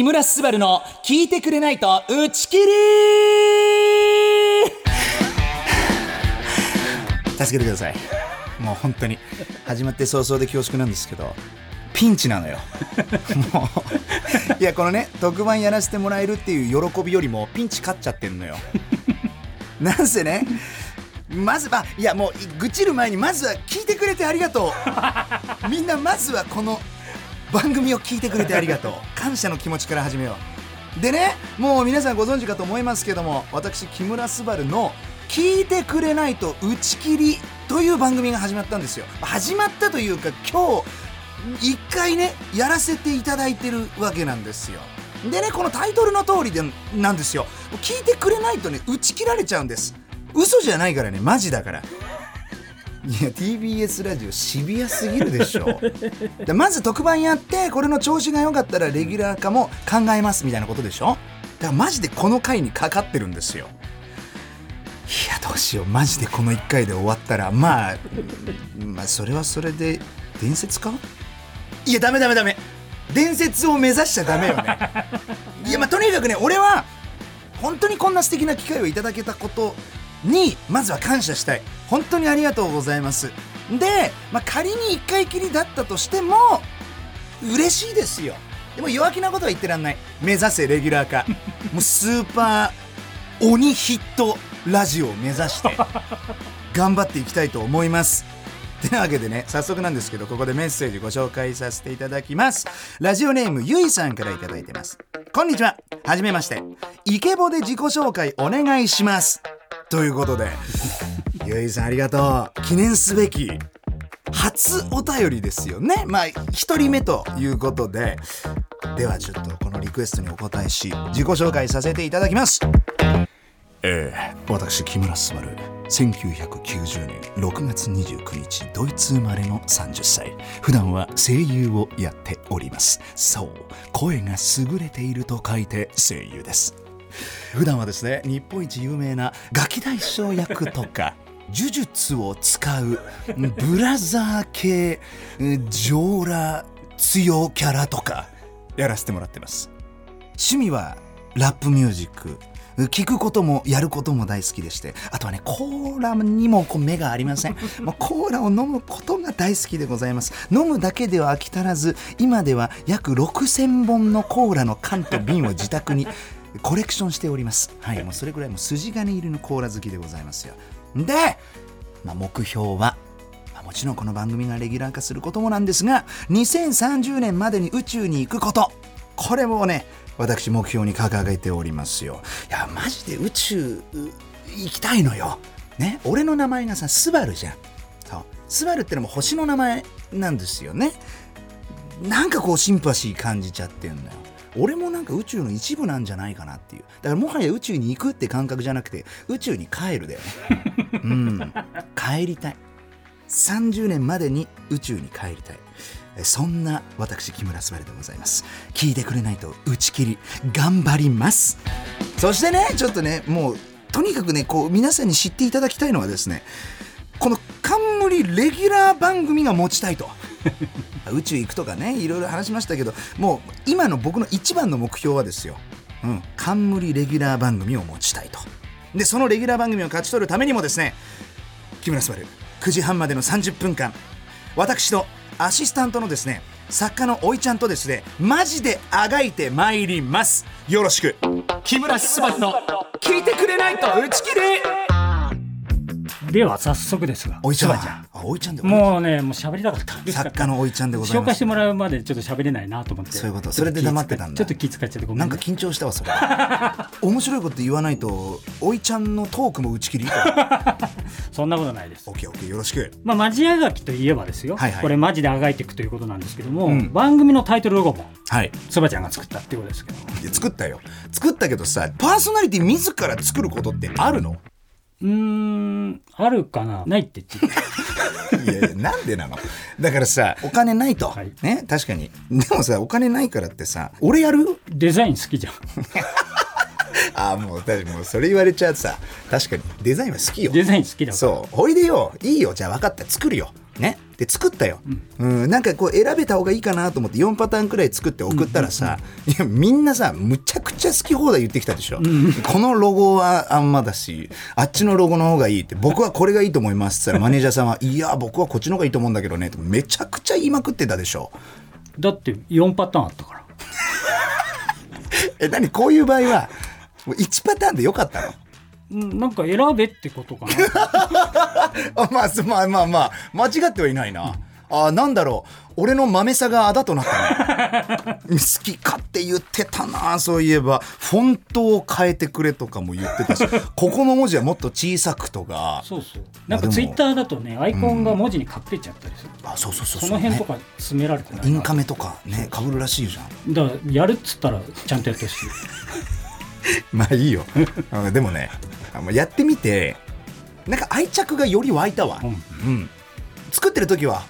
木村昴の聞いてくれないと打ち切り 助けてください。もう本当に。始まって早々で恐縮なんですけどピンチなのよ。もういやこのね特番やらせてもらえるっていう喜びよりもピンチ勝っちゃってんのよ。なんせねまずは、いやもう愚痴る前にまずは聞いてくれてありがとう。みんなまずはこの番組を聞いてくれてありがとう。感謝の気持ちから始めよう。でねもう皆さんご存知かと思いますけども私木村昴の「聞いてくれないと打ち切り」という番組が始まったんですよ。始まったというか今日一回ねやらせていただいてるわけなんですよ。でねこのタイトルの通りでなんですよ。聞いてくれないとね打ち切られちゃうんです。嘘じゃないからねマジだからいや TBS ラジオシビアすぎるでしょ。でまず特番やってこれの調子が良かったらレギュラー化も考えますみたいなことでしょ。だからマジでこの回にかかってるんですよ。いやどうしよう。マジでこの1回で終わったらまあまあそれはそれで伝説か？いやダメダメダメ。伝説を目指しちゃダメよね。いやまあとにかくね俺は本当にこんな素敵な機会をいただけたことにまずは感謝したい。本当にありがとうございます。で、まあ、仮に1回きりだったとしても嬉しいですよ。でも弱気なことは言ってらんない。目指せレギュラー化。もうスーパー鬼ヒットラジオを目指して頑張っていきたいと思います。てなわけでね早速なんですけどここでメッセージご紹介させていただきます。ラジオネームゆいさんから頂いてます。こんにちは。はじめまして。イケボで自己紹介お願いしますということでゆいさんありがとう。記念すべき初お便りですよね。まあ1人目ということで。ではちょっとこのリクエストにお答えし自己紹介させていただきます。ええ私木村昴1990年6月29日ドイツ生まれの30歳。普段は声優をやっております。そう声が優れていると書いて声優です。普段はですね日本一有名なガキ大将役とか 呪術を使うブラザー系上裸強キャラとかやらせてもらってます。趣味はラップミュージック。聞くこともやることも大好きでしてあとはねコーラにもこう目がありません。もうコーラを飲むことが大好きでございます。飲むだけでは飽き足らず今では約6000本のコーラの缶と瓶を自宅にコレクションしております。はいもうそれぐらいもう筋金入りのコーラ好きでございますよ。で、まあ、目標はもちろんこの番組がレギュラー化することもなんですが2030年までに宇宙に行くこと。これもね私目標に掲げておりますよ。いやマジで宇宙行きたいのよ。ね俺の名前がさスバルじゃん。そう。スバルってのも星の名前なんですよね。なんかこうシンパシー感じちゃってんのよ俺もなんか宇宙の一部なんじゃないかなっていう。だからもはや宇宙に行くって感覚じゃなくて宇宙に帰るだよね。うん。帰りたい。30年までに宇宙に帰りたい。そんな私木村昴でございます。聞いてくれないと打ち切り頑張ります。そしてねちょっとねもうとにかくねこう皆さんに知っていただきたいのはですねこの冠レギュラー番組が持ちたいと 宇宙行くとかねいろいろ話しましたけどもう今の僕の一番の目標はですよ、うん、冠レギュラー番組を持ちたいと。でそのレギュラー番組を勝ち取るためにもですね木村昴9時半までの30分間私とアシスタントのですね作家のおいちゃんとですねマジであがいてまいります。よろしく。木村昴の聞いてくれないと打ち切りでは早速ですがおいちゃん。ちゃん。あおいちゃんでもうねもう喋りたかった作家のおいちゃんでございます。紹介してもらうまでちょっと喋れないなと思って。そういうこと。それで黙ってたんだ。ちょっと気遣っちゃってごめん、なんか緊張したわそれ。面白いこと言わないとおいちゃんのトークも打ち切り そんなことないです。オッケーオッケーよろしく。まあマジあがきといえばですよ、はいはい。これマジであがいていくということなんですけども、うん。番組のタイトルロゴもはい。そばちゃんが作ったっていうことですけど。いや作ったよ。作ったけどさパーソナリティ自ら作ることってあるの？うーんあるかな？ないって言って いやいやなんでなの？だからさお金ないと、はい。ね確かに。でもさお金ないからってさ俺やる？デザイン好きじゃん。ああもう確かにもうそれ言われちゃうとさ確かにデザインは好きよ。デザイン好きだから。そう。おいでよ。いいよ。じゃあ分かった。作るよね。で作ったよ、うん。なんかこう選べた方がいいかなと思って4パターンくらい作って送ったらさ、いやみんなさむちゃくちゃ好き放題言ってきたでしょ、このロゴはあんまだしあっちのロゴの方がいいって僕はこれがいいと思いますって言ったら マネージャーさんはいや僕はこっちの方がいいと思うんだけどねってめちゃくちゃ言いまくってたでしょ。だって4パターンあったから。え何？こういう場合はもう1パターンでよかったの？うんなんか選べってことかな。あまあすまあまあまあ間違ってはいないな、あなんだろう。俺の豆さがあだとなったね 好き勝手言ってたなそういえば。フォントを変えてくれとかも言ってたし。ここの文字はもっと小さくとか。そうそう。なんかツイッターだとねアイコンが文字に隠れちゃったりする、あそうそうそうそそう。ねの辺とか詰められてない。インカメとかねかぶるらしいじゃん。だからやるっつったらちゃんとやってほしい まあいいよ。あでもねやってみてなんか愛着がより湧いたわ、うん。うん、作ってる時は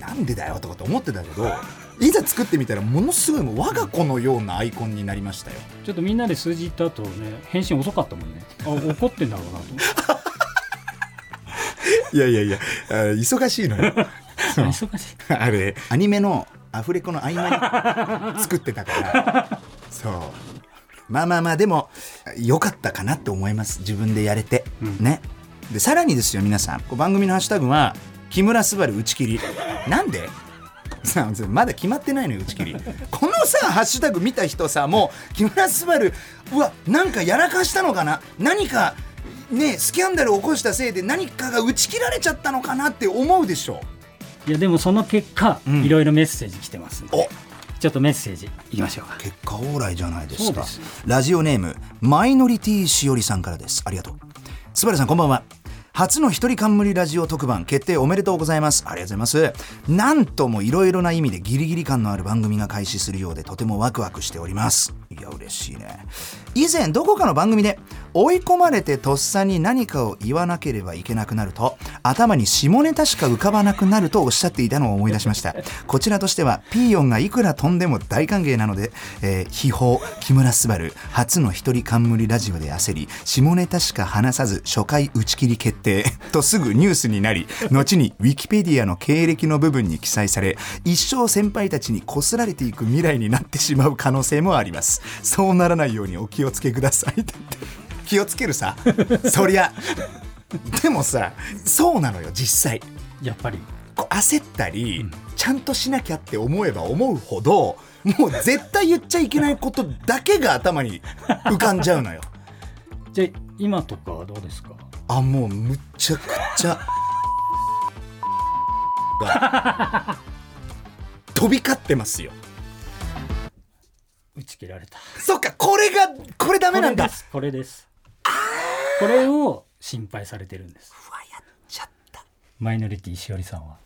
なんでだよとかと思ってたけどいざ作ってみたらものすごいもう我が子のようなアイコンになりましたよ。ちょっとみんなで数字言った後ね返信遅かったもんね。あ怒ってんだろうなと。思っていやいやいやあ忙しいのよ。忙しい。あれアニメのアフレコの合間に作ってたから。そうまあまあまあでも良かったかなって思います。自分でやれて、うん。ね。でさらにですよ皆さん。こう番組のハッシュタグは「木村昴打ち切り」なんで？まだ決まってないのよ打ち切り。このさハッシュタグ見た人さもう木村昴うわなんかやらかしたのかな？何かねスキャンダルを起こしたせいで何かが打ち切られちゃったのかなって思うでしょ？いやでもその結果、うん。いろいろメッセージ来てますんでおちょっとメッセージいきましょうか。結果オーライじゃないですか。ラジオネームマイノリティしおりさんからです。ありがとう。スバルさんこんばんは。初の一人冠ラジオ特番決定おめでとうございます。ありがとうございます。なんともいろいろな意味でギリギリ感のある番組が開始するようでとてもワクワクしております。いや嬉しいね。以前どこかの番組で追い込まれてとっさに何かを言わなければいけなくなると頭に下ネタしか浮かばなくなるとおっしゃっていたのを思い出しました。こちらとしてはピーヨンがいくら飛んでも大歓迎なので、えー、秘宝木村昴初の一人冠ラジオで焦り下ネタしか話さず初回打ち切り決定 とすぐニュースになり後にウィキペディアの経歴の部分に記載され一生先輩たちにこすられていく未来になってしまう可能性もあります。そうならないようにお気をつけください。気をつけるさ。そりゃ。でもさそうなのよ実際。やっぱり。こう焦ったり、ちゃんとしなきゃって思えば思うほどもう絶対言っちゃいけないことだけが頭に浮かんじゃうのよ。じゃあ今とかはどうですか？あもうむちゃくちゃ。が飛び交ってますよ。打ち切られた。そっかこれがこれダメなんだ。これですこれを心配されてるんです。うわやっちゃった。マイノリティしおりさんは。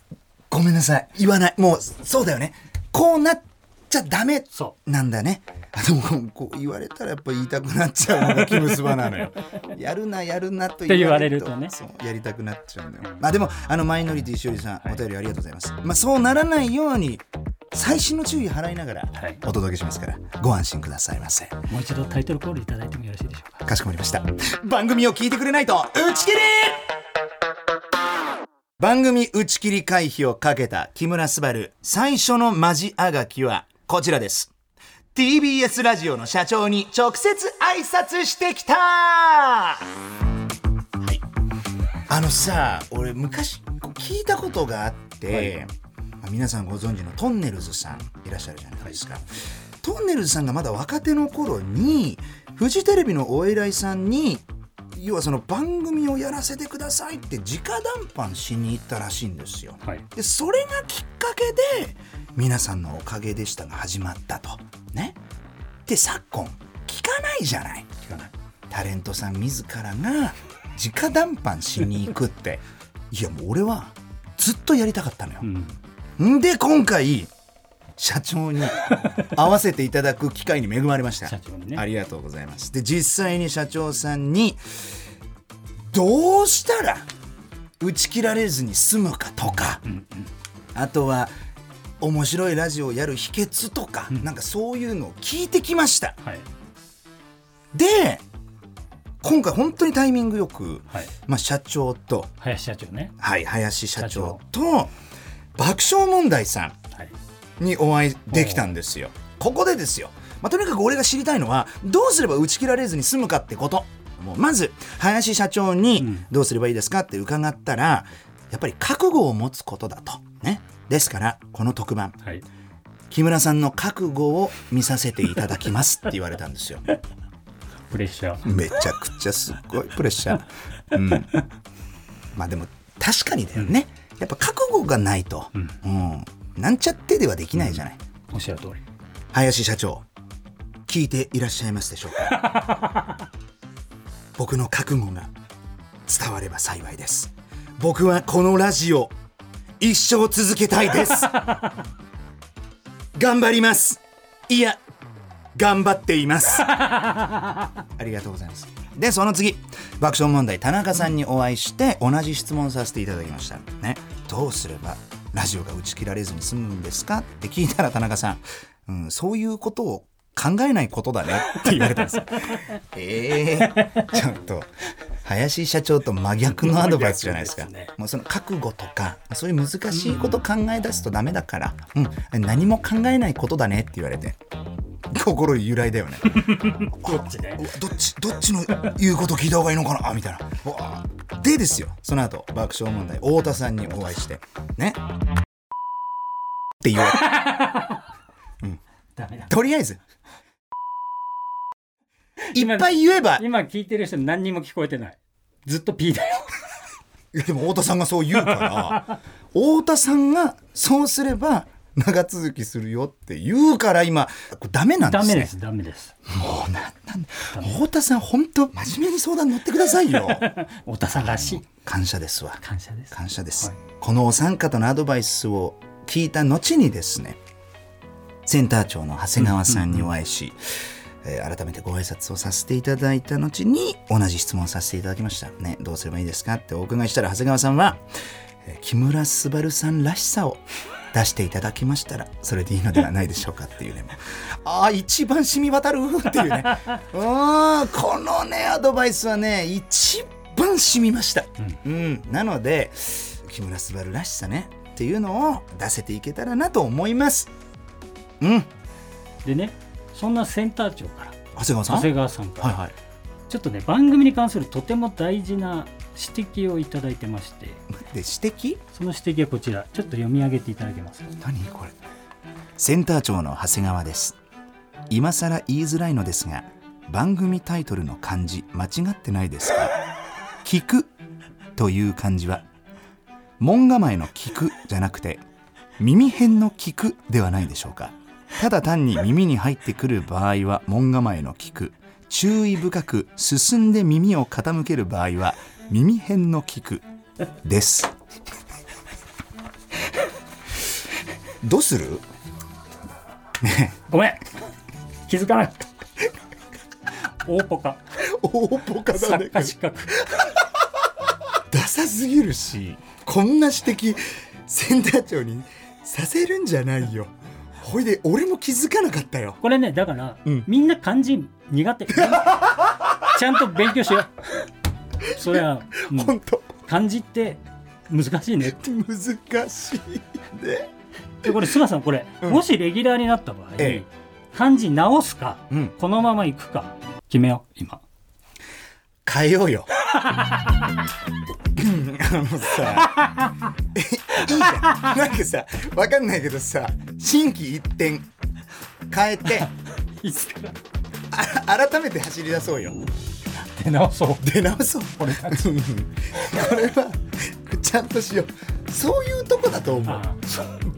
ごめんなさい。言わない。もうそうだよね。こうなっちゃダメそなんだね。あでもこう言われたらやっぱ言いたくなっちゃうのがキムスバなのよ。やるなやるなと言われると。ね。やりたくなっちゃうんだよ。まあでもあのマイノリティしおりさんお便りありがとうございます。まあそうならないように細心の注意払いながらはい。お届けしますからご安心くださいませ。うもう一度タイトルコールいただいてもよろしいでしょうか？かしこまりました。番組を聞いてくれないと打ち切り!番組打ち切り回避をかけた木村昴最初のマジあがきはこちらです。TBS ラジオの社長に直接挨拶してきた!はい。あのさ俺昔聞いたことがあって、まあ皆さんご存知のトンネルズさんいらっしゃるじゃないですか、トンネルズさんがまだ若手の頃にフジテレビのお偉いさんに要はその番組をやらせてくださいって直談判しに行ったらしいんですよ。はいでそれがきっかけで皆さんのおかげでしたが始まったと。ね。で昨今聞かないじゃない。聞かないタレントさん自らが直談判しに行くっていやもう俺はずっとやりたかったのよう。んんで今回社長に 会わせていただく機会に恵まれました。社長にね。ありがとうございます。で実際に社長さんにどうしたら打ち切られずに済むかとか、うんうん。あとは面白いラジオをやる秘訣とか、うん。なんかそういうのを聞いてきました。はい。で今回本当にタイミングよく、はい。まあ、社長と、林社長ね。はい、林社長と爆笑問題さはい。んにお会いできたんですよ。ここでですよ、まあ、とにかく俺が知りたいのはどうすれば打ち切られずに済むかってこと。もうまず林社長うにん。どうすればいいですかって伺ったらやっぱり覚悟を持つことだと。ね。ですからこの特番。はい。木村さんの覚悟を見させていただきますって言われたんですよ。プレッシャー。めちゃくちゃすっごいプレッシャー、うん、まあでも確かにだよね、やっぱ覚悟がないと、うん。なんちゃってではできないじゃない、おっしゃる通り。林社長聞いていらっしゃいますでしょうか？僕の覚悟が伝われば幸いです。僕はこのラジオ一生続けたいです。頑張ります。いや頑張っています。ありがとうございます。でその次。爆笑問題田中さんにお会いして同じ質問させていただきました。ねどうすればラジオが打ち切られずに済むんですか？って聞いたら田中さん、うん、そういうことを考えないことだねって言われたんですよ。えー、ちょっと林社長と真逆のアドバイスじゃないですか。すねもうその覚悟とかそういう難しいこと考え出すとダメだから、うん、何も考えないことだねって言われて心由来だよね。どっちね。どっちどっちの言うこと聞いた方がいいのかな？あみたいな。でですよその後爆笑問題。太田さんにお会いして。ね？って言われ ダメだ。とりあえず。いっぱい言えば。今聞いてる人何にも聞こえてない。ずっと P だよ。でも太田さんがそう言うから。太田さんがそうすれば長続きするよって言うから今ダメなんですね。ダメですダメです。もうなんなん太田さん本当真面目に相談乗ってくださいよ。太田さんらしい。感謝ですわ。感謝です。感謝です、はい。このお三方のアドバイスを聞いた後にですねセンター長の長谷川さんにお会いし、えー改めてご挨拶をさせていただいた後に同じ質問をさせていただきました。ねどうすればいいですかってお伺いしたら長谷川さんは、えー木村昴さんらしさを出していただきましたらそれでいいのではないでしょうかっていうね。ああ一番染み渡るっていうね。うんこのねアドバイスはね一番染みました、うん。なので木村昴らしさねっていうのを出せていけたらなと思います。うん。でねそんなセンター長から長谷川さん？長谷川さんから、はいはい。ちょっとね番組に関するとても大事な指摘をいただいてましてで指摘？その指摘はこちら。ちょっと読み上げていただけますか？何これ。センター長の長谷川です。今更言いづらいのですが番組タイトルの漢字間違ってないですか？聞く。という漢字は門構えの聞くじゃなくて耳辺の聞くではないでしょうか？ただ単に耳に入ってくる場合は門構えの聞く。注意深く進んで耳を傾ける場合は耳辺の聞くです。どうする？ねごめん。気づかなかった。大ポカ。大ポカだ作ね家資格。ダサすぎるしこんな指摘センター長にさせるんじゃないよ。ほいで俺も気づかなかったよ。これねだから、うん。みんな漢字苦手。ちゃんと勉強しようそれは、うん本当。漢字って難しいね難しいね。でこれ菅さんこれ、うん。もしレギュラーになった場合、え漢字直すか、うん。このままいくか決めよう今。変えようよ。う んあのさえいいじゃん。なんかさわかんないけどさ心機一転変えて。改めて走り出そうよ出直そう。出直そう。俺たち。うん。これはちゃんとしよう。そういうとこだと思う。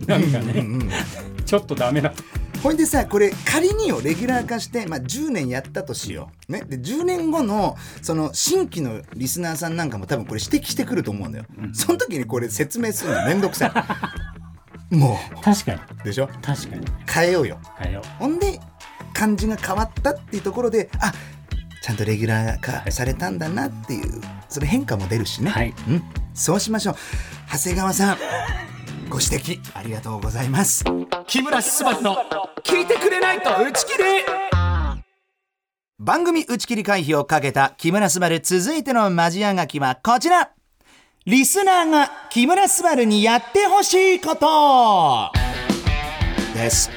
なんかね、うんうんちょっとダメだほいでさこれ仮によレギュラー化して、まあ、10年やったとしよう、ね、で10年後のその新規のリスナーさんなんかも多分これ指摘してくると思うんだよ、その時にこれ説明するのめんどくさい。も確かに。うでしょ？確かに。変えようよ。変えよほんで漢字が変わったっていうところであちゃんとレギュラー化されたんだなっていうそれ変化も出るしね、はい。うん、そうしましょう。長谷川さんご指摘ありがとうございます。木村昴の聞いてくれないと打ち切り。番組打ち切り回避をかけた木村昴続いてのマジアガキはこちら。リスナーが木村昴にやってほしいこと。です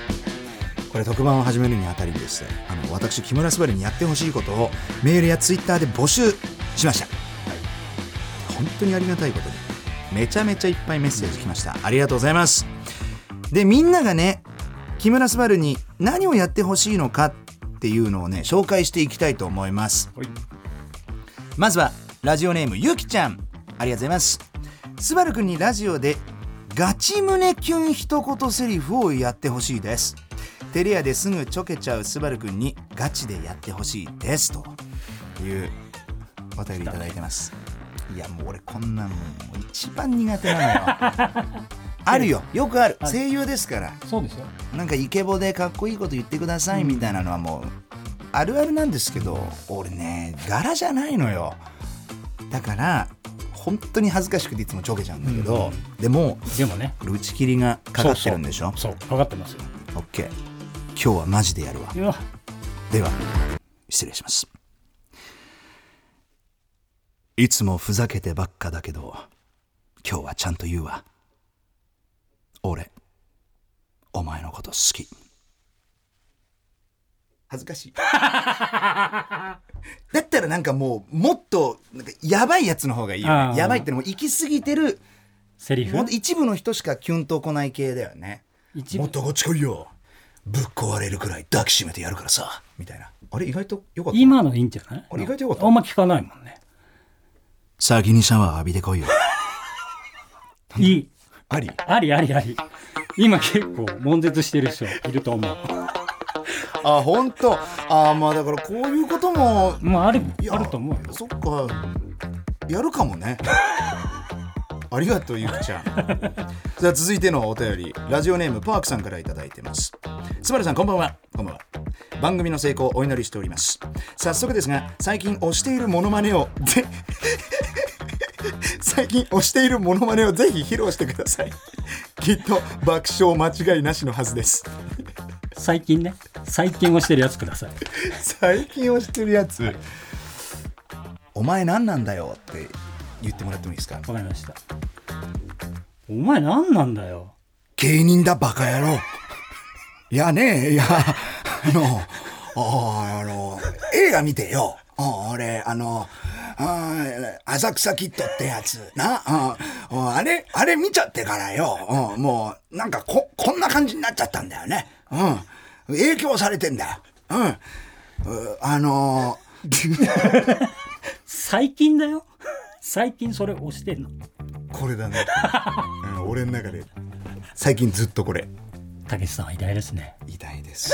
これ特番を始めるにあたりですねあの私木村昴にやってほしいことをメールやツイッターで募集しました、本当にありがたいことにめちゃめちゃいっぱいメッセージ来ました。ありがとうございます。でみんながね木村昴に何をやってほしいのかっていうのをね紹介していきたいと思います。はい。まずはラジオネームゆきちゃん。ありがとうございます。スバルくんにラジオでガチ胸キュン一言セリフをやってほしいですテレアですぐちょけちゃうスバルくんにガチでやってほしいですと。いうお便りいただいてます。いやもう俺こんなんもう一番苦手なのよ。あるよ。よくある。ある声優ですから。そうですよ。なんかイケボでかっこいいこと言ってくださいみたいなのはもうあるあるなんですけど俺ね柄じゃないのよ。だから本当に恥ずかしくていつもちょけちゃうんだけど、でもでもね。打ち切りがかかってるんでしょ？そう。そう。かかってますよ。オッケー今日はマジでやるわ。では失礼します。いつもふざけてばっかだけど今日はちゃんと言うわ。俺お前のこと好き。恥ずかしい。だったらなんかもうもっとなんかやばいやつの方がいいよね。やばいってのも行き過ぎてるセリフ？一部の人しかキュンとこない系だよね。一部？もっとこっち来いよぶっ壊れるくらい抱きしめてやるからさ。みたいな。あれ意外とよかった？今のいいんじゃない？あれ意外とよかった。あんま聞かないもんね。先にシャワー浴びてこいよ。いい。あり？ありありあり。今結構悶絶してる人いると思う。あ本当？あまあだからこういうことももうあるあると思うよ。そっか。やるかもねありがとうゆきちゃん。さあ続いてのお便り。ラジオネームパークさんからいただいてます。スバルさんこんばんは。こんばんは。番組の成功をお祈りしております。早速ですが最近推しているモノマネをぜ 最近推しているモノマネをぜひ披露してください。きっと爆笑間違いなしのはずです。最近ね。最近をしてるやつください。最近推してるやつ。お前何なんだよって言ってもらってもいいですか？わかりました。お前何なんだよ。芸人だバカ野郎。いやねいやあのああの映画見てよ。あ俺あのあ浅草キッドってやつな。ああれあれ見ちゃってからよ。うんもうなんかここんな感じになっちゃったんだよね。うん。影響されてんだよ。うん。うあの 最近だよ最近それ押してんの？これだね、うん、俺の中で。最近ずっとこれ。たけしさんは偉大ですね。偉大です。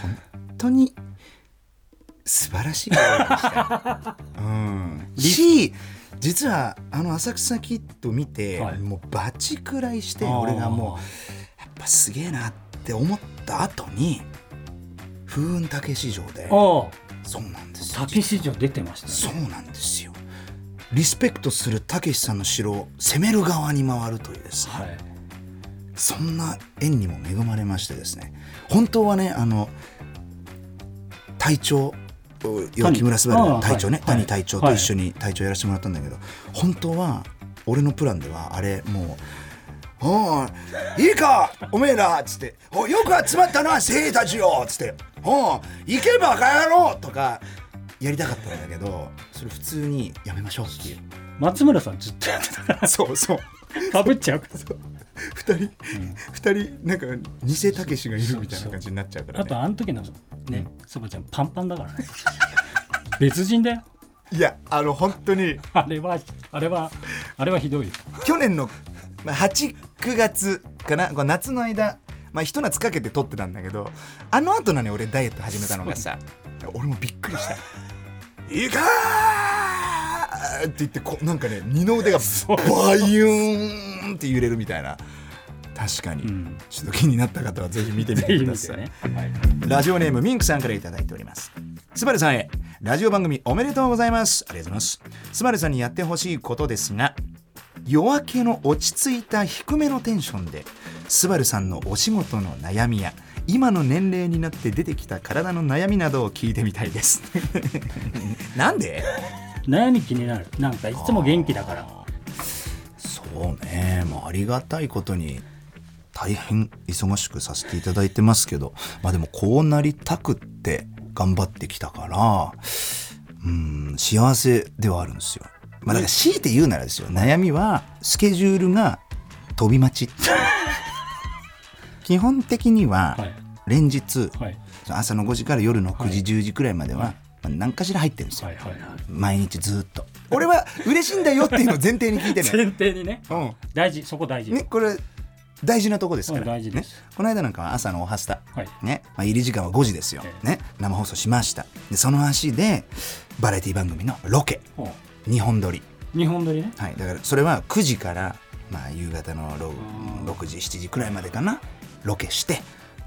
本当に素晴らしいうん、し実はあの浅草キッド見て、はい。もうバチくらいして俺がもうやっぱすげえなって思った後に風雲竹市場で。あそうなんですあよ。たけし城出てましたそねうなんですよリスペクトするたけしさんの城を攻める側に回るというですね、はい。そんな縁にも恵まれましてですね。本当はねあの隊長要は木村昴の隊長ね、谷隊長と一緒に隊長やらせてもらったんだけど、本当は俺のプランではあれもう「おいいいかおめえら」っつって「およく集まったな精鋭たちよ」っつって「おい行けばか野郎」とかやりたかったんだけどそれ普通にやめましょうっていう。松村さんずっとやってたかそうそう。らかぶっちゃうから。二人二人なんか偽たけしがいるみたいな感じになっちゃうから、ね、あとあの時のねそばちゃんパンパンだからね。別人だよ。いやあの本当に。あれはあれはあれはひどいよ。去年のまあ89月かな？こう夏の間まあ一夏かけて撮ってたんだけどあの後なのに俺ダイエット始めたのがさ。俺もびっくりした「いいかー!」って言ってこうなんかね二の腕がバユーンって揺れるみたいな確かに、んちょっと気になった方はぜひ見てみぜてくださいねはいラジオネームミンクさんからいただいております。スバルさんへ、ラジオ番組おめでとうございます。ありがとうございます。スバルさんにやってほしいことですが、夜明けの落ち着いた低めのテンションで、スバルさんのお仕事の悩みや、今の年齢になって出てきた体の悩みなどを聞いてみたいです。なんで？悩み気になる。なんかいつも元気だから。そうね。もうありがたいことに大変忙しくさせていただいてますけど。まあでもこうなりたくって頑張ってきたから。うん幸せではあるんですよ。まあだから強いて言うならですよ。悩みはスケジュールが飛び待ち基本的にははい。連日はい。朝の5時から夜の9時、10時くらいまでは、何かしら入ってるんですよ、はいはいはい。毎日ずっと。俺は嬉しいんだよっていうのを前提に聞いてね。前提にね。うん。大事。そこ大事。ねこれ大事なとこですから、ね、この間なんかは朝のおはスタ、はい。ね。まあ、入り時間は5時ですよ、ええ。ね、生放送しました。でその足でバラエティ番組のロケ。ほ2本撮り、う日本撮りね。はい、だからそれは9時から、まあ、夕方の 6, うん。6時7時くらいまでかなロケして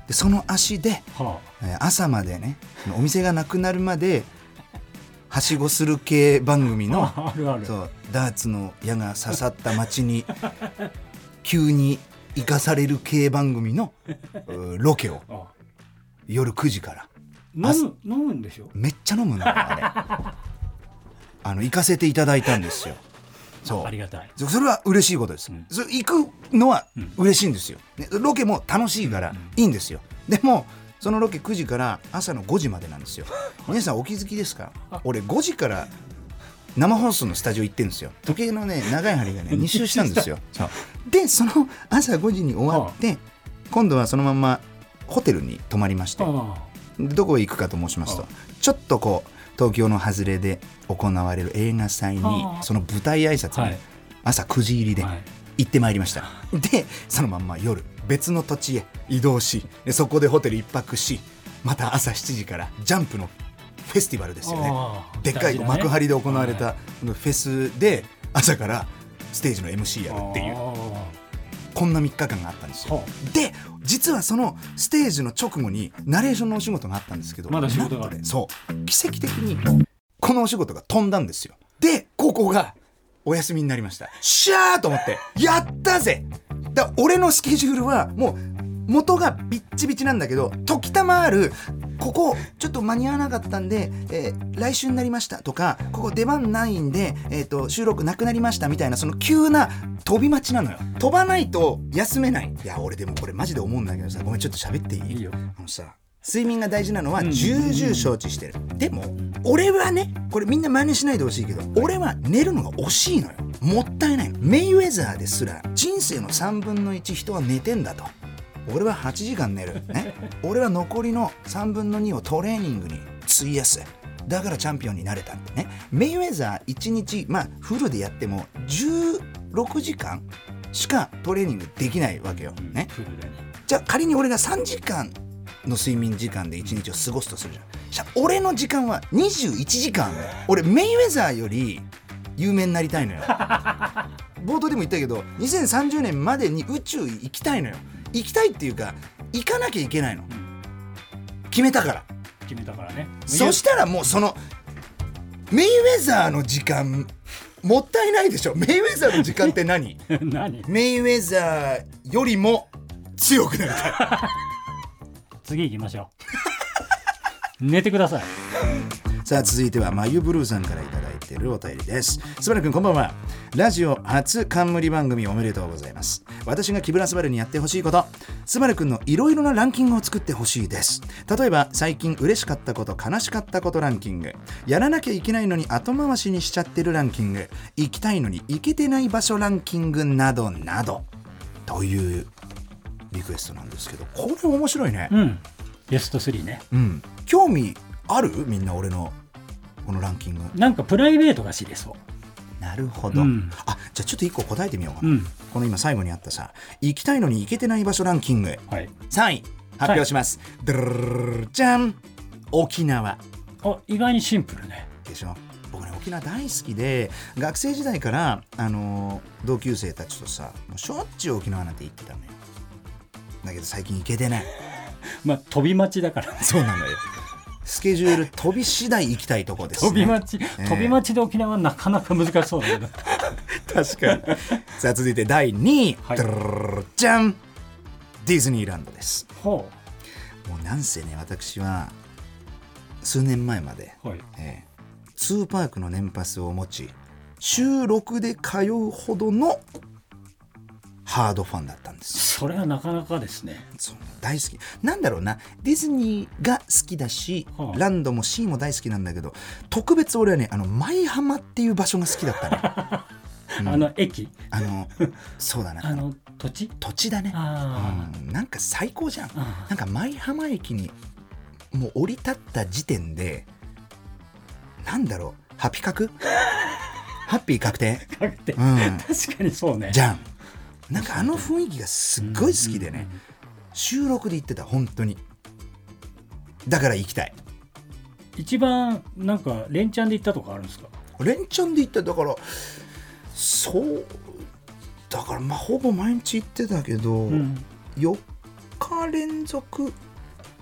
でその足ではえー朝までねお店がなくなるまではしごする系番組あの あるある。そうダーツの矢が刺さった街に急に生かされる系番組の うロケをあ夜9時から。飲む飲むんでしょ？めっちゃ飲むのよあれ。あの行かせていただいたんですよそう。ありがたい。そそれは嬉しいことです、うん。それ行くのはうん。嬉しいんですよ、ねロケも楽しいからいいんですよ。でもそのロケ9時から朝の5時までなんですよ。皆さんお気づきですか？俺5時から生放送のスタジオ行ってるんですよ。時計のね長い針がね 2周したんですよ。でその朝5時に終わって今度はそのままホテルに泊まりまして。どこへ行くかと申しますとあ。ちょっとこう東京の外れで行われる映画祭にその舞台挨拶にはい。朝9時入りではい。行ってまいりました、でそのまんま夜別の土地へ移動しでそこでホテル一泊しまた朝7時からジャンプのフェスティバルですよね。でっかい幕張で行われはたフェスで朝からステージの MC やるっていうこんな3日間があったんですよ。はで実はそのステージの直後にナレーションのお仕事があったんですけどまだ仕事が。そう奇跡的にこのお仕事が飛んだんですよ。でここがお休みになりました。しゃーと思ってやったぜ。だ俺のスケジュールはもう元がビッチビチなんだけど時たまあるここちょっと間に合わなかったんで、えー来週になりましたとかここ出番ないんで、えー、と収録なくなりましたみたいなその急な飛び待ちなのよ。飛ばないと休めない。いや俺でもこれマジで思うんだけどさごめんちょっと喋っていい？いいよ。あのさ睡眠が大事なのはうん。重々承知してる、でも俺はねこれみんな真似しないでほしいけど俺は寝るのが惜しいのよ。もったいない。のメイウェザーですら人生の3分の1人は寝てんだと俺は8時間寝る、ね、俺は残りの3分の2をトレーニングに費やす。だからチャンピオンになれた。んだね。メイウェザー1日まあフルでやっても16時間しかトレーニングできないわけよ、ね、じゃあ仮に俺が3時間の睡眠時間で1日を過ごすとするじゃん。じゃ俺の時間は21時間。俺メイウェザーより有名になりたいのよ。冒頭でも言ったけど2030年までに宇宙行きたいのよ。行きたいっていうか行かなきゃいけないの。決めたから。決めたからね。そしたらもうそのメイウェザーの時間もったいないでしょ。メイウェザーの時間って何？何？メイウェザーよりも強くなりたい。次行きましょう。寝てください。さあ続いてはまゆブルーさんからいただいているお便りです。スバルくんこんばんは。ラジオ初冠番組おめでとうございます。私が木村スバルにやってほしいこと。スバルくんのいろいろなランキングを作ってほしいです。例えば最近嬉しかったこと悲しかったことランキング。やらなきゃいけないのに後回しにしちゃってるランキング。行きたいのに行けてない場所ランキングなどなど。というリクエストなんですけどこれ面白いね。うん。ベスト3ね。うん。興味ある？みんな俺のこのランキング。なんかプライベートが知れそうなるほど、うん。あじゃあちょっと一個答えてみようかな、うん。この今最後にあったさ。行きたいのに行けてない場所ランキング。はい。3位。発表します、ドゥルルルルじゃん沖縄あ意外にシンプルねでしょ僕ね沖縄大好きで学生時代から、あのー同級生たちとさもうしょっちゅう沖縄なんて行ってたのよだけど最近行けてないまあ飛び待ちだからそうなのよスケジュール飛び次第行きたいとこです、ね、飛び待ち、え飛び待ちで沖縄はなかなか難しそうだけど確かに。さあ続いて第2位、はい。じゃんディズニーランドですほもうなんせね私は数年前まで、うはいえーツーパークの年パスを持ち週6で通うほどのハードファンだったんですそれはなかなかですねそう大好き。なんだろうな。ディズニーが好きだし、はあ。ランドもシーも大好きなんだけど特別俺はねあの舞浜っていう場所が好きだったね あの駅？あのそうだな。あの土地？土地だね。あうん、なんか最高じゃん。あなんか舞浜駅にもう降り立った時点でなんだろう。ハピ確？ハッピー確定？かけてうん。確かにそうね。じゃん。なんかあの雰囲気がすっごい好きでね収録で行ってた本当に。だから行きたい。一番なんか連チャンで行ったとかあるんですか？連チャンで行っただからそうだからまあほぼ毎日行ってたけど、うん。4日連続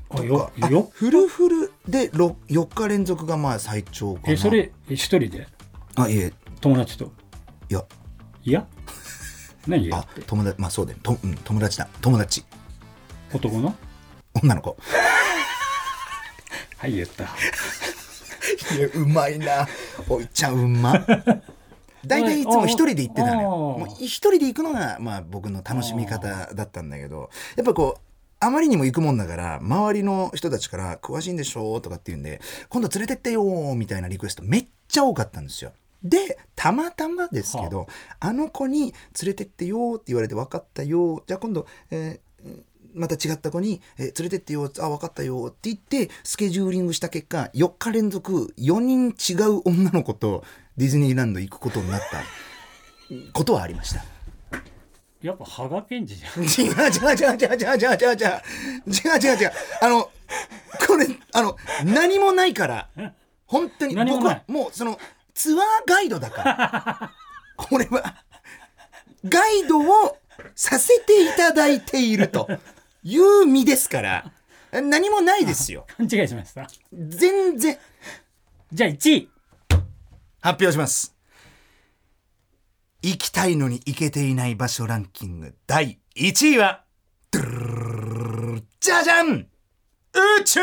あよとかあよフルフルでろ4日連続がまあ最長かな。えそれえ一人で？あいえ。友達と？いや。いや？何？あ友達まあそうだよ。と、うん、友達だ。友達男の？女の子。はい言った。いやうまいな。おいちゃんうま。大体いつも一人で行ってたのよ。う。一人で行くのがまあ僕の楽しみ方だったんだけどやっぱこうあまりにも行くもんだから周りの人たちから「詳しいんでしょ?」とかって言うんで「今度連れてってよ」みたいなリクエストめっちゃ多かったんですよ。でたまたまですけど、あ。の子に「連れてってよ」って言われて「分かったよ」じゃあ今度、えーまた違った子に、えー連れてってよ、あ、分かったよって言って、スケジューリングした結果、4日連続4人違う女の子とディズニーランド行くことになった。ことはありました。やっぱ羽賀健二じゃん。違う違う違う違う違う違う違う違う。違う違うあのこれあの何もないから本当に僕はもうそのツアーガイドだから。これはガイドをさせていただいているという身ですから何もないですよ。勘違いしました。全然。じゃあ1位。発表します。行きたいのに行けていない場所ランキング。第1位はじゃじゃん宇宙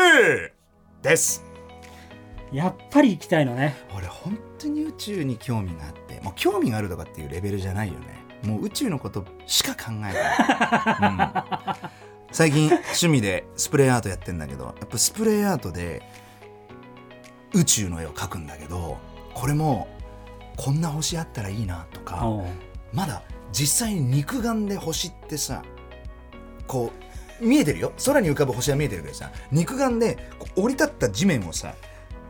ですやっぱり行きたいのね俺本当に宇宙に興味があってもう興味があるとかっていうレベルじゃないよねもう宇宙のことしか考えない、うん最近趣味でスプレーアートやってんだけどやっぱスプレーアートで宇宙の絵を描くんだけどこれもこんな星あったらいいなとかまだ実際に肉眼で星ってさこう見えてるよ。空に浮かぶ星は見えてるけどさ肉眼で降り立った地面をさ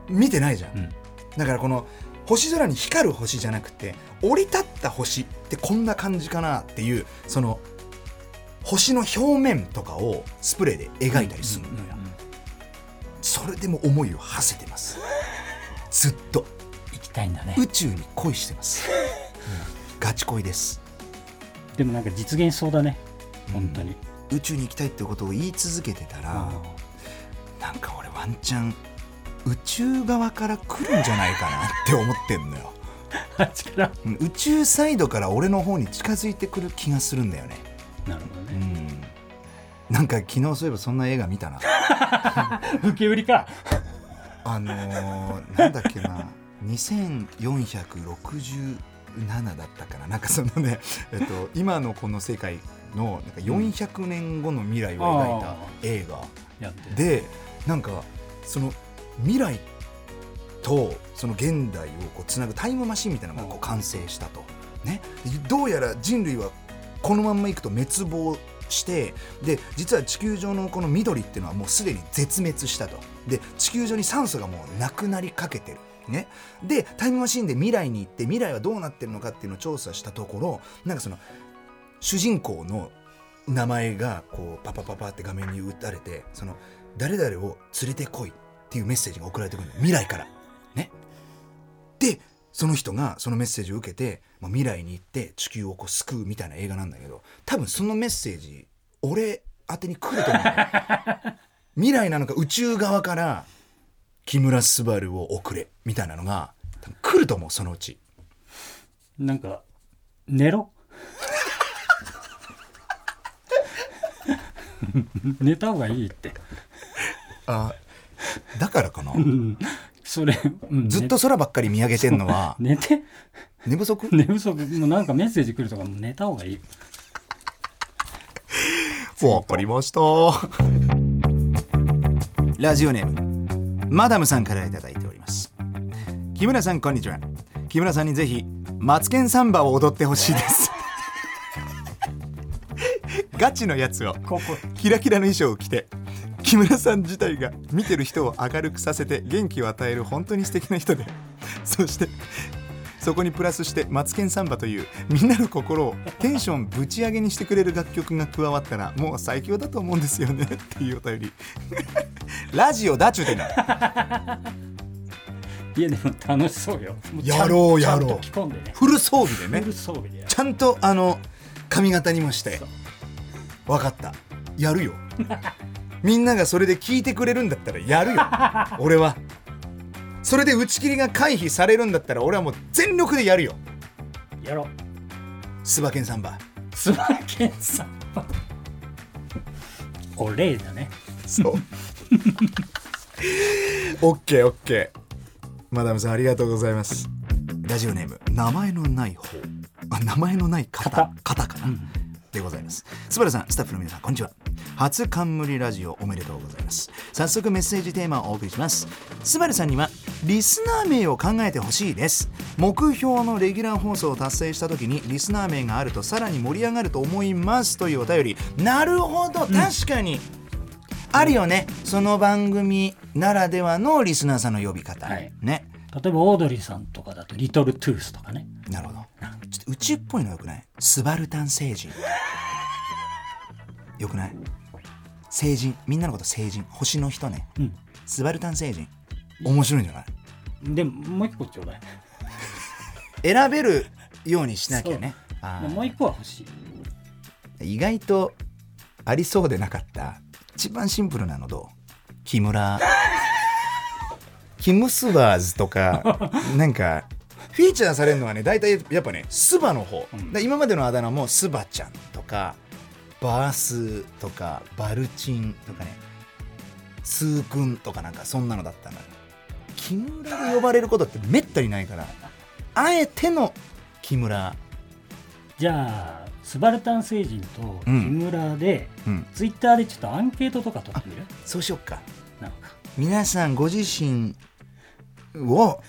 見てないじゃん、うん。だからこの星空に光る星じゃなくて降り立った星ってこんな感じかなっていうその星の表面とかをスプレーで描いたりするのよ、それでも思いを馳せてます。ずっと。行きたいんだね。宇宙に恋してます、ガチ恋です。でもなんか実現しそうだね。本当に、宇宙に行きたいってことを言い続けてたら、なんか俺ワンチャン宇宙側から来るんじゃないかなって思ってんのよ。宇宙サイドから俺の方に近づいてくる気がするんだよねなるほどね。うん。なんか昨日そういえばそんな映画見たな。受け売りか。あのー、なんだっけな。2467だったかな。なんかそのね、えっと、今のこの世界のなんか400年後の未来を描いた映画、やってでなんかその未来とその現代をこうつなぐタイムマシンみたいなのがこう完成したと、ね、どうやら人類はこのまんまいくと滅亡してで実は地球上のこの緑っていうのはもうすでに絶滅したと。で地球上に酸素がもうなくなりかけてる。ね、でタイムマシンで未来に行って未来はどうなってるのかっていうのを調査したところなんかその主人公の名前がこうパパパパって画面に打たれてその誰々を連れてこいっていうメッセージが送られてくるの。未来から。ね。でその人がそのメッセージを受けて、まあ、未来に行って地球をこう救うみたいな映画なんだけど多分そのメッセージ俺宛てに来ると思う 未来なのか宇宙側から木村昴を送れみたいなのが多分来ると思うそのうち。なんか寝ろ？寝た方がいいって。あだからかな？う んそれ、うんずっと空ばっかり見上げてんのは寝 寝て。寝不足？寝不足。もうなんかメッセージ来るとかもう寝た方がいい。わかりました。ラジオネームマダムさんからいただいております。木村さんこんにちは。木村さんにぜひマツケンサンバを踊ってほしいです。ガチのやつをここ。キラキラの衣装を着て木村さん自体が見てる人を明るくさせて元気を与える本当に素敵な人で。そしてそこにプラスして「マツケンサンバ」というみんなの心をテンションぶち上げにしてくれる楽曲が加わったらもう最強だと思うんですよね。っていうお便り。ラジオだっちゅうてんだ。いやでも楽しそうよ。もやろうやろう。ね。フル装備でね。フル装備で。ちゃんとあの髪型にもして。分かった。やるよみんながそれで聞いてくれるんだったらやるよ。俺は。それで打ち切りが回避されるんだったら俺はもう全力でやるよ。やろう。スバケンサンバ。スバケンさんお礼だね。そう。オッケーオッケー。マダムさんありがとうございます。ラジオネーム名前のない方。あ名前のない方。方。かな、んでございます。スバルさんスタッフの皆さんこんにちは。初冠ラジオおめでとうございます。早速メッセージテーマをお送りします。スバルさんにはリスナー名を考えてほしいです。目標のレギュラー放送を達成した時にリスナー名があるとさらに盛り上がると思います。というお便り。なるほど。確かに、あるよね。その番組ならではのリスナーさんの呼び方、はい。ね例えばオードリーさんとかだとリトルトゥースとかね。なるほど。ちょっと宇宙っぽいのよくない？スバルタン星人。よくない？星人。みんなのこと星人。星の人ね。うん。スバルタン星人。面白いんじゃない？でもう一個ちょうだい。選べるようにしなきゃね。もう一個は欲しい。意外とありそうでなかった。一番シンプルなのどう？木村キムスバーズとか なんかフィーチャーされるのはね大体やっぱねスバの方、うん。で今までのあだ名もスバちゃんとかバースとかバルチンとかね。スーくんとかなんかそんなのだったのよ。木村で呼ばれることってめったにないからあえての木村。じゃあスバルタン星人と木うん。村で、うん。ツイッターでちょっとアンケートとか取ってみる？そうしよっか。皆さんご自身を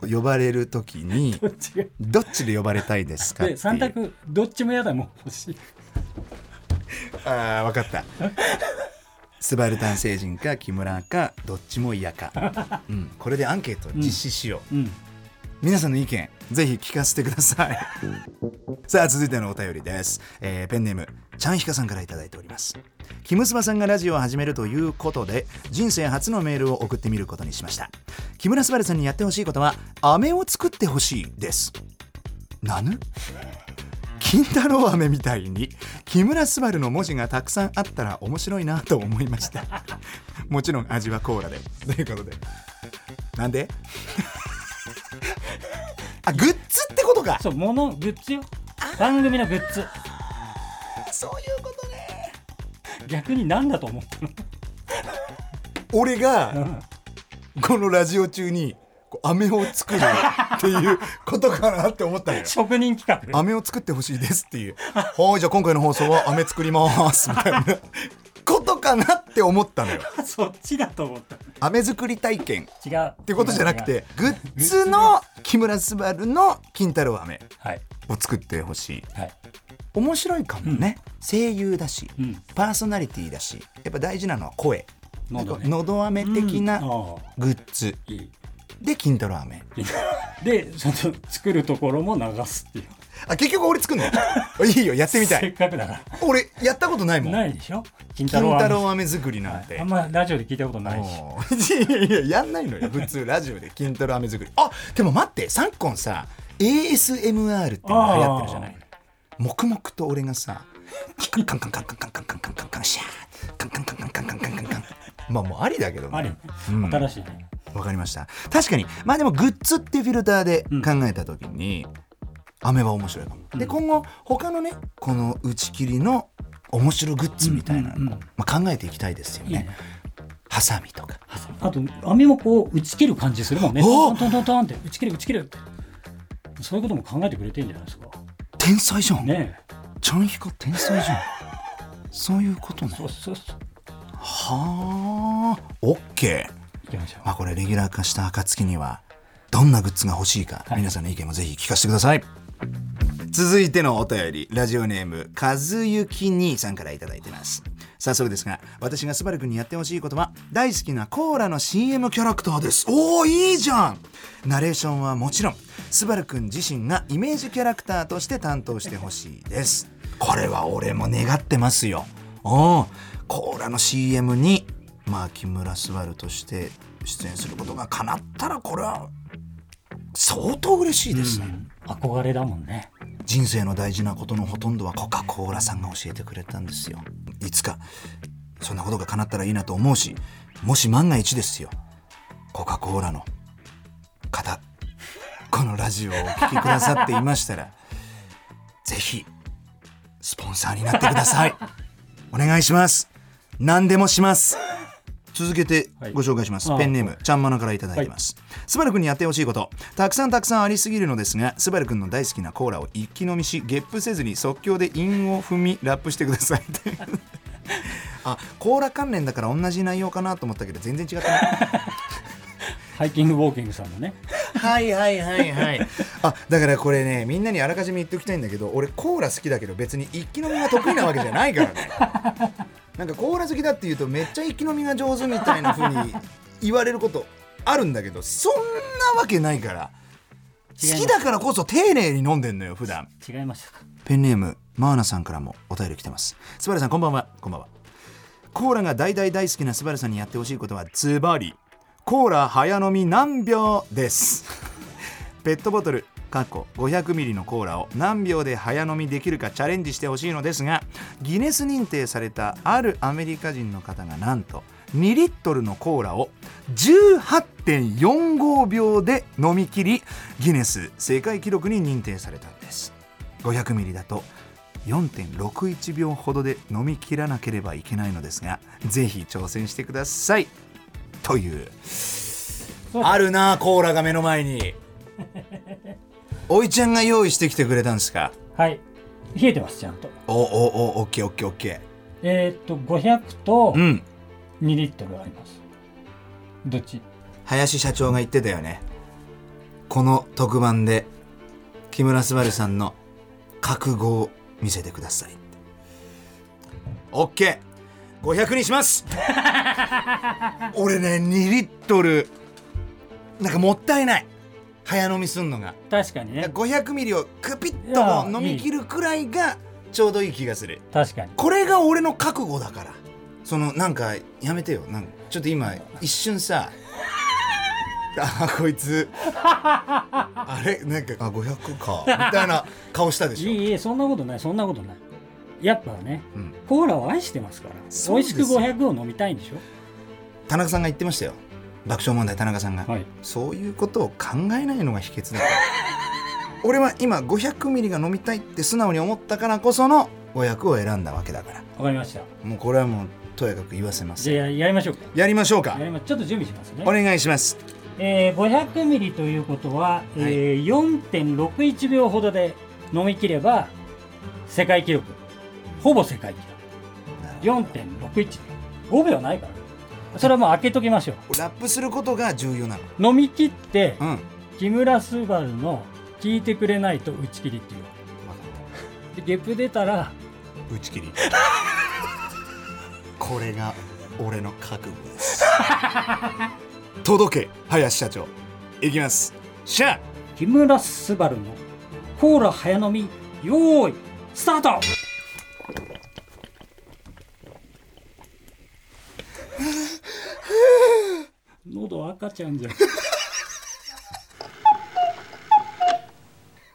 呼ばれるときに どっちで呼ばれたいですかっていでう3択どっちも嫌だもん欲し。いああ分かった。スバルタン星人か木村かどっちも嫌か、うん、これでアンケートを実施しよう、うん皆さんの意見ぜひ聞かせてください。さあ続いてのお便りです、えーペンネームちゃんひかさんからいただいております。キムスバさんがラジオを始めるということで人生初のメールを送ってみることにしました。木村昴さんにやってほしいことは飴を作ってほしいです。なぬ？金太郎飴みたいに木村昴の文字がたくさんあったら面白いなと思いました。もちろん味はコーラで。ということで。なんで？あグッズってことか。そうものグッズよ。番組のグッズ。そういうことね。逆に何だと思ったの？俺がうん。このラジオ中に飴を作るっていうことかなって思ったのよ。職人企画。飴を作ってほしいですっていう「はいじゃあ今回の放送は飴作ります」みたいなことかなって思ったのよ。そっちだと思った。飴作り体験。違う。っってことじゃなくてグッズの木村昴の金太郎飴はい。を作ってほしい。はい。面白いかもね、声優だしうん。パーソナリティだしやっぱ大事なのは声。喉ね。のど飴的なグッズ。いい。で金太郎飴。でその作るところも流すっていうあ結局俺作んの？いいよやってみたせっいかくだか俺やったことないもん。らないでしょ？金金太郎飴飴作りなんて、あんまラジオで聞いたことないし。いやいややんないのよ。普通ラジオで。金太郎飴作り。あでも待って。昨今さ ASMR っていうのが流行ってるじゃない。黙々と俺がさカンカンカンカンカンカンカンカンカンカンカンシャーカンカンカンカンカンカンカンカンカンまあもうありだけどありねうん新しいねわかりました確かにまあでもグッズっていうフィルターで考えた時に、飴は面白いかも、でうん。今後他のねこの打ち切りの面白グッズみたいなのも、まあ、考えていきたいですよね。いいね。ハサミとか。あと飴もこう打ち切る感じするもんね。おトントントントンって打ち切る打ち切るって。そういうことも考えてくれてんじゃないですか。天才じゃん、ねちゃんひか天才じゃん。そういうことね。そうそうそうはあ。ましょう。まあこれレギュラー化した暁にはどんなグッズが欲しいか、はい。皆さんの意見もぜひ聞かせてください続いてのお便りラジオネーム和幸兄さんから頂いてます。早速ですが私がスバル君にやってほしいことは大好きなコーラの CM キャラクターです。おおいいじゃん！ナレーションはもちろんスバル君自身がイメージキャラクターとして担当してほしいです。これは俺も願ってますよ。おおコーラの CM にまあ木村昴として出演することが叶ったらこれは相当嬉しいですね、憧れだもんね。人生の大事なことのほとんどはコカ・コーラさんが教えてくれたんですよ。いつかそんなことが叶ったらいいなと思うしもし万が一ですよ。コカ・コーラの方このラジオをお聞きくださっていましたら ぜひスポンサーになってください。お願いします。何でもします。続けてはい。ご紹介します、あペンネームちゃんまなからいただいてます、スバル君にやってほしいこと。たくさんたくさんありすぎるのですがスバル君の大好きなコーラを一気飲みしゲップせずに即興で韻を踏みラップしてください あコーラ関連だから同じ内容かなと思ったけど全然違ったねハイキングウォーキングさんのね。はいはいはいはい。あだからこれねみんなにあらかじめ言っておきたいんだけど俺コーラ好きだけど別に一気飲みが得意なわけじゃないからねなんかコーラ好きだって言うとめっちゃ一気飲みが上手みたいな風に言われることあるんだけどそんなわけないから。好きだからこそ丁寧に飲んでんのよ普段。違いましたか？ペンネームマーナさんからもお便り来てます。スバルさんこんばんは。こんばんは。コーラが大大大好きなスバルさんにやってほしいことはズバリコーラ早飲み何秒です。ペットボトル過去 500ml のコーラを何秒で早飲みできるかチャレンジしてほしいのですがギネス認定されたあるアメリカ人の方がなんと2リットルのコーラを18.45秒で飲み切りギネス世界記録に認定されたんです。500ml だと4.61秒ほどで飲み切らなければいけないのですがぜひ挑戦してください。というあるなコーラが目の前においちゃんが用意してきてくれたんですか？はい。冷えてますちゃんと。おおおオッケーオッケーオッケえーっと500とーうん。2リットルあります。どっち？林社長が言ってたよね。この特番で木村昴さんの覚悟を見せてください。オッケー500にします。俺ね2リットル。なんかもったいない早飲みすんのが。確かにね。500ミリをクピッいやと飲み切るくらいがちょうどいい気がする。確かに。これが俺の覚悟だから。そのなんかやめてよ。なんかちょっと今一瞬さ あこいつ。あれ？なんかあ500か。みたいな顔したでしょ。いいいいそんなことない。そんなことない。やっぱねうん、コーラを愛してますから。美味しく500を飲みたいんでし田中さんが言ってましたよ爆笑問題田中さんが、ょはい。そういうことを考えないのが秘訣だ。俺は今500ミリが飲みたいって素直に思ったからこその500を選んだわけだから。わかりました。もうこれはもうとやかく言わせます。じゃあややりましょうか。やりましょう。かちょっと準備しますね。お願いします。えー、500ミリということは、えー4.61秒ほどで飲み切れば世界記録。ほぼ世界記録。4.61 5秒ないから それはもう開けときましょラップすることが重要なの。う飲み切ってうん。木村昴の「聞いてくれないと打ち切り」っていう。でゲップ出たら打ち切り。これが俺の覚悟。で す届け林社長。いきます。シャー。木村昴のコーラ早飲み。よーいスタート 喉赤ちゃんじゃん。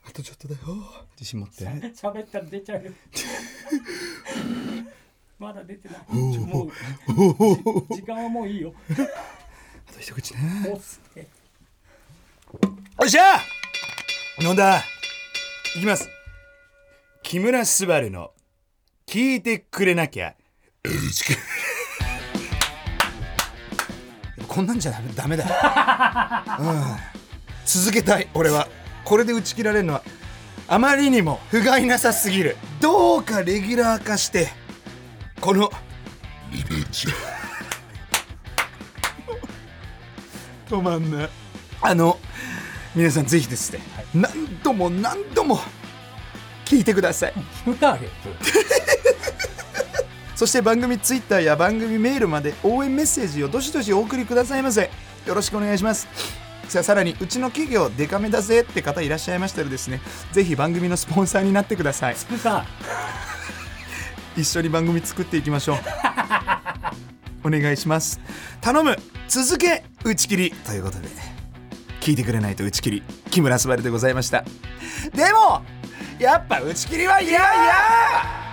あとちょっとだよ。自信持って。喋ったら出ちゃうよ。まだ出てない。もう時間はもういいよ。あと一口ね。おっしゃ飲んだ。いきます。木村昴の聞いてくれなきゃこんなんじゃダメだ、うん、続けたい俺は。これで打ち切られるのはあまりにも不甲斐なさすぎる。どうかレギュラー化してこの止まんないあの皆さんぜひですね、何度も何度も聞いてくださいそして番組ツイッターや番組メールまで応援メッセージをどしどしお送りくださいませ。よろしくお願いします。さあさらにうちの企業デカめだぜって方いらっしゃいましたらですねぜひ番組のスポンサーになってください。聞くか一緒に番組作っていきましょう。お願いします。頼む続け打ち切り。ということで聞いてくれないと打ち切り。木村昴でございました。でもやっぱ打ち切りは嫌や